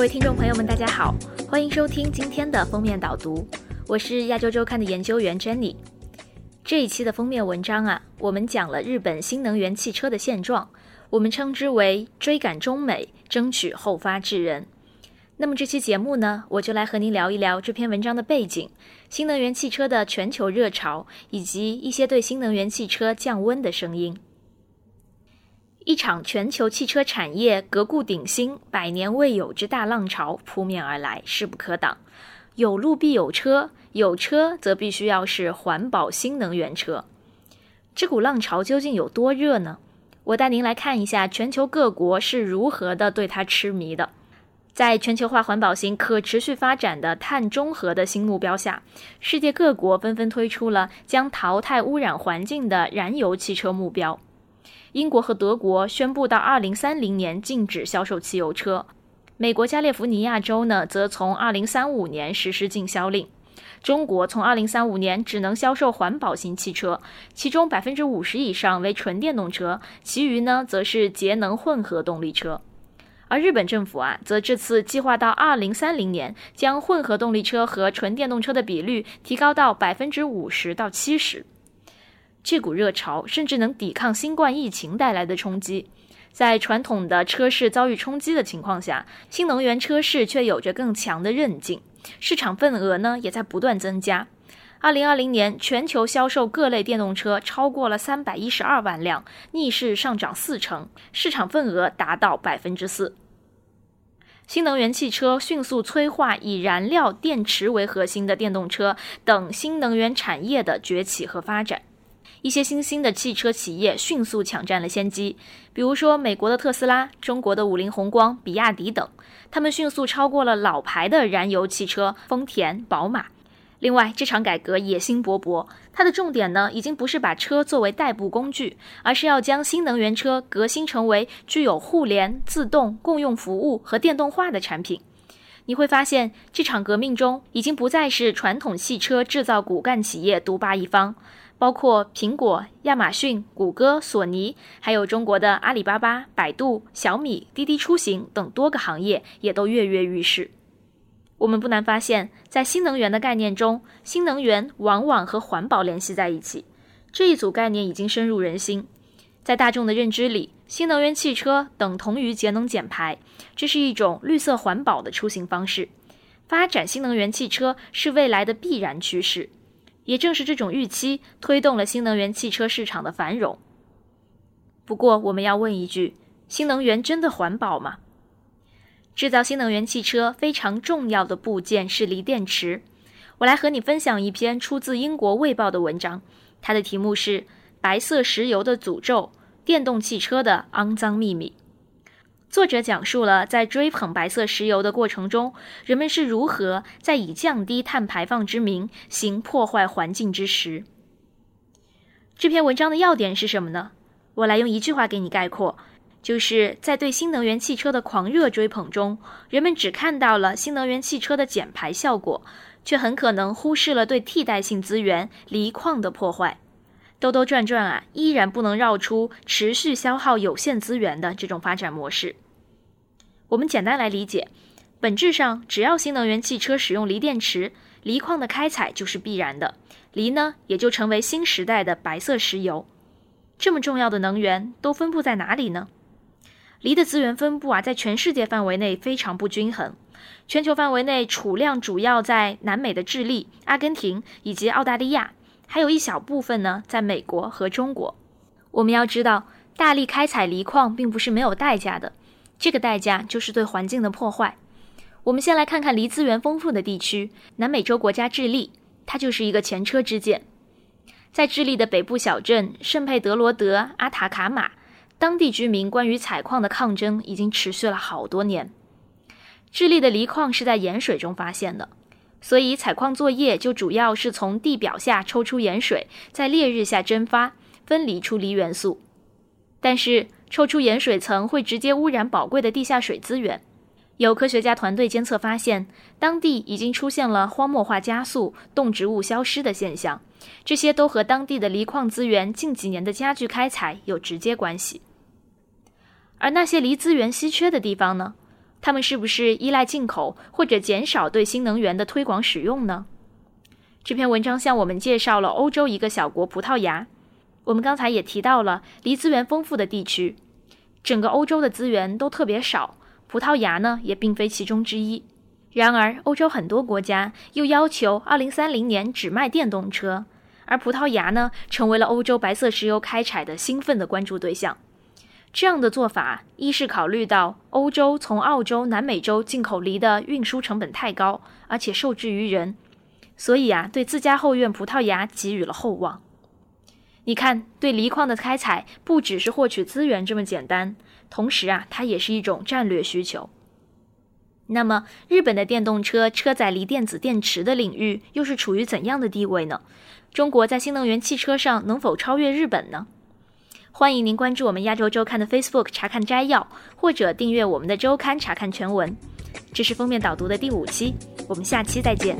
各位听众朋友们，大家好，欢迎收听今天的封面导读，我是亚洲周刊的研究员 Jenny。这一期的封面文章啊，我们讲了日本新能源汽车的现状，我们称之为追赶中美，争取后发制人。那么这期节目呢，我就来和您聊一聊这篇文章的背景、新能源汽车的全球热潮，以及一些对新能源汽车降温的声音。一场全球汽车产业革故鼎新、百年未有之大浪潮扑面而来，势不可挡。有路必有车，有车则必须要是环保新能源车。这股浪潮究竟有多热呢？我带您来看一下全球各国是如何的对它痴迷的。在全球化环保型可持续发展的碳中和的新目标下，世界各国纷纷推出了将淘汰污染环境的燃油汽车目标。英国和德国宣布到2030年禁止销售汽油车，美国加利福尼亚州呢则从2035年实施禁销令。中国从2035年只能销售环保型汽车，其中百分之五十以上为纯电动车，其余呢则是节能混合动力车。而日本政府啊，则这次计划到二零三零年，将混合动力车和纯电动车的比率提高到百分之五十到七十。这股热潮甚至能抵抗新冠疫情带来的冲击。在传统的车市遭遇冲击的情况下，新能源车市却有着更强的韧劲，市场份额呢也在不断增加。二零二零年，全球销售各类电动车超过了三百一十二万辆，逆势上涨四成，市场份额达到百分之四。新能源汽车迅速催化以燃料电池为核心的电动车等新能源产业的崛起和发展，一些新兴的汽车企业迅速抢占了先机，比如说美国的特斯拉、中国的五菱宏光、比亚迪等，他们迅速超过了老牌的燃油汽车丰田、宝马。另外，这场改革野心勃勃，它的重点呢，已经不是把车作为代步工具，而是要将新能源车革新成为具有互联、自动、共用服务和电动化的产品。你会发现，这场革命中已经不再是传统汽车制造骨干企业独霸一方，包括苹果、亚马逊、谷歌、索尼，还有中国的阿里巴巴、百度、小米、滴滴出行等多个行业，也都跃跃欲试。我们不难发现，在新能源的概念中，新能源往往和环保联系在一起。这一组概念已经深入人心，在大众的认知里，新能源汽车等同于节能减排，这是一种绿色环保的出行方式。发展新能源汽车是未来的必然趋势，也正是这种预期推动了新能源汽车市场的繁荣。不过，我们要问一句：新能源真的环保吗？制造新能源汽车非常重要的部件是锂电池。我来和你分享一篇出自英国《卫报》的文章，它的题目是《白色石油的诅咒：电动汽车的肮脏秘密》。作者讲述了在追捧白色石油的过程中，人们是如何在以降低碳排放之名行破坏环境之实。这篇文章的要点是什么呢？我来用一句话给你概括。就是在对新能源汽车的狂热追捧中，人们只看到了新能源汽车的减排效果，却很可能忽视了对替代性资源锂矿的破坏。兜兜转转啊，依然不能绕出持续消耗有限资源的这种发展模式。我们简单来理解，本质上，只要新能源汽车使用锂电池，锂矿的开采就是必然的，锂呢也就成为新时代的白色石油。这么重要的能源都分布在哪里呢？锂的资源分布啊，在全世界范围内非常不均衡。全球范围内储量主要在南美的智利、阿根廷以及澳大利亚，还有一小部分呢在美国和中国。我们要知道，大力开采锂矿并不是没有代价的，这个代价就是对环境的破坏。我们先来看看锂资源丰富的地区——南美洲国家智利，它就是一个前车之鉴。在智利的北部小镇圣佩德罗德阿塔卡马。当地居民关于采矿的抗争已经持续了好多年。智利的锂矿是在盐水中发现的，所以采矿作业就主要是从地表下抽出盐水，在烈日下蒸发，分离出锂元素。但是，抽出盐水层会直接污染宝贵的地下水资源。有科学家团队监测发现，当地已经出现了荒漠化加速、动植物消失的现象，这些都和当地的锂矿资源近几年的加剧开采有直接关系。而那些锂资源稀缺的地方呢？他们是不是依赖进口或者减少对新能源的推广使用呢？这篇文章向我们介绍了欧洲一个小国葡萄牙。我们刚才也提到了离资源丰富的地区，整个欧洲的资源都特别少，葡萄牙呢也并非其中之一。然而，欧洲很多国家又要求2030年只卖电动车，而葡萄牙呢成为了欧洲白色石油开采的兴奋的关注对象。这样的做法，一是考虑到欧洲从澳洲、南美洲进口锂的运输成本太高，而且受制于人，所以啊，对自家后院葡萄牙给予了厚望。你看，对锂矿的开采不只是获取资源这么简单，同时啊，它也是一种战略需求。那么，日本的电动车车载锂电子电池的领域又是处于怎样的地位呢？中国在新能源汽车上能否超越日本呢？欢迎您关注我们亚洲周刊的 Facebook 查看摘要，或者订阅我们的周刊查看全文。这是封面导读的第五期，我们下期再见。